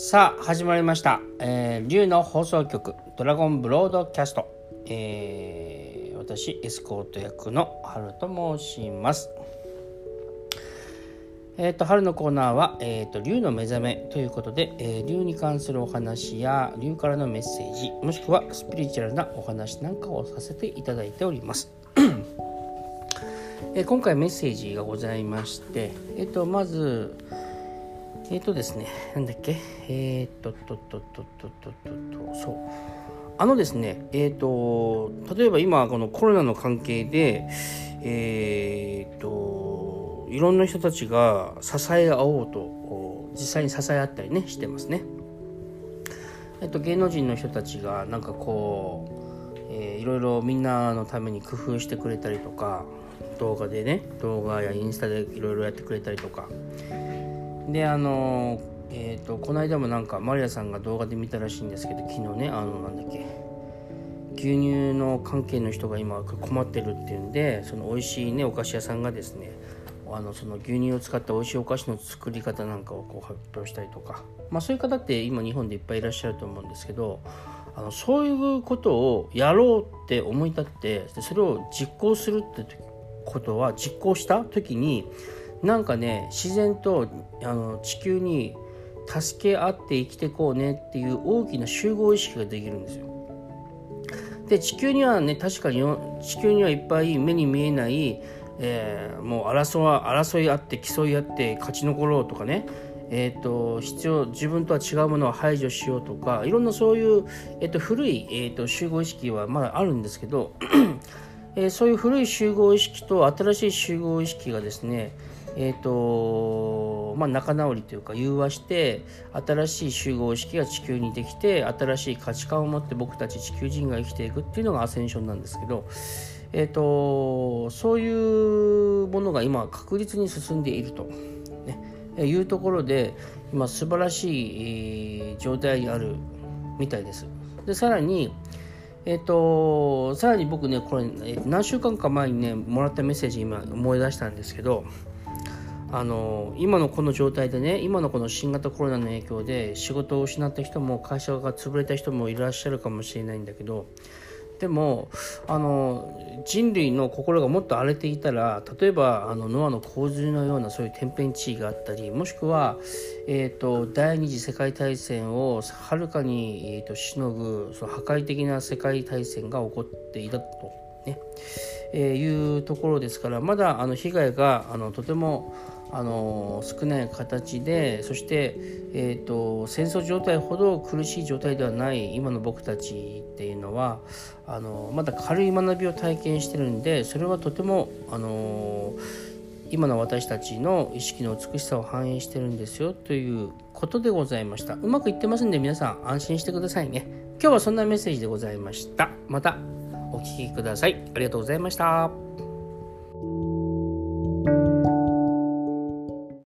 さあ始まりました、えー、竜の放送局ドラゴンブロードキャスト、えー、私エスコート役の春と申します。えー、と春のコーナーは、えーと「竜の目覚め」ということで、えー、竜に関するお話や竜からのメッセージもしくはスピリチュアルなお話なんかをさせていただいております。えー今回メッセージがございまして、えっ、とまずえっ、ー、とですね、なんだっけ、えっ、ー、と、と、と、と、と、と、と、そう。あのですね、えっ、ー、と、例えば今、このコロナの関係で、えっ、と、いろんな人たちが支え合おうと、実際に支え合ったりね、してますね。えっと、芸能人の人たちが、なんかこう、えー、いろいろみんなのために工夫してくれたりとか、動画でね、動画やインスタでいろいろやってくれたりとか、であのえっ、とこの間もなんかマリアさんが動画で見たらしいんですけど昨日ねあのなんだっけ牛乳の関係の人が今困ってるっていうんでその美味しいねお菓子屋さんがですねあのその牛乳を使った美味しいお菓子の作り方なんかをこう発表したりとか、まあ、そういう方って今日本でいっぱいいらっしゃると思うんですけどあのそういうことをやろうって思い立ってそれを実行するってことは実行した時になんかね自然とあの地球に助け合って生きていこうねっていう大きな集合意識ができるんですよ。で地球にはね確かに地球にはいっぱい目に見えない、えーもう争わ争い合って競い合って勝ち残ろうとかねえー、と必要自分とは違うものを排除しようとかいろんなそういう、えー、と古い、えー、と集合意識はまだあるんですけど、えーそういう古い集合意識と新しい集合意識がですねえーとまあ、仲直りというか融和して新しい集合意識が地球にできて新しい価値観を持って僕たち地球人が生きていくっていうのがアセンションなんですけど、えー、とそういうものが今確実に進んでいると、ね、いうところで今素晴らしい、状態にあるみたいです。でさらにえっ、とさらに僕ねこれ、何週間か前にねもらったメッセージ今思い出したんですけどあの今のこの状態でね今のこの新型コロナの影響で仕事を失った人も会社が潰れた人もいらっしゃるかもしれないんだけどでもあの人類の心がもっと荒れていたら例えばあのノアの洪水のようなそういう天変地異があったりもしくは、えー、と第二次世界大戦をはるかに、えー、としのぐその破壊的な世界大戦が起こっていたと。ねえーいうところですからまだあの被害があのとてもあの少ない形でそして、えー、と戦争状態ほど苦しい状態ではない今の僕たちっていうのはあのまだ軽い学びを体験してるんでそれはとてもあの今の私たちの意識の美しさを反映してるんですよということでございました。うまくいってますんで皆さん安心してくださいね。今日はそんなメッセージでございました。また。お聴きください。ありがとうございました。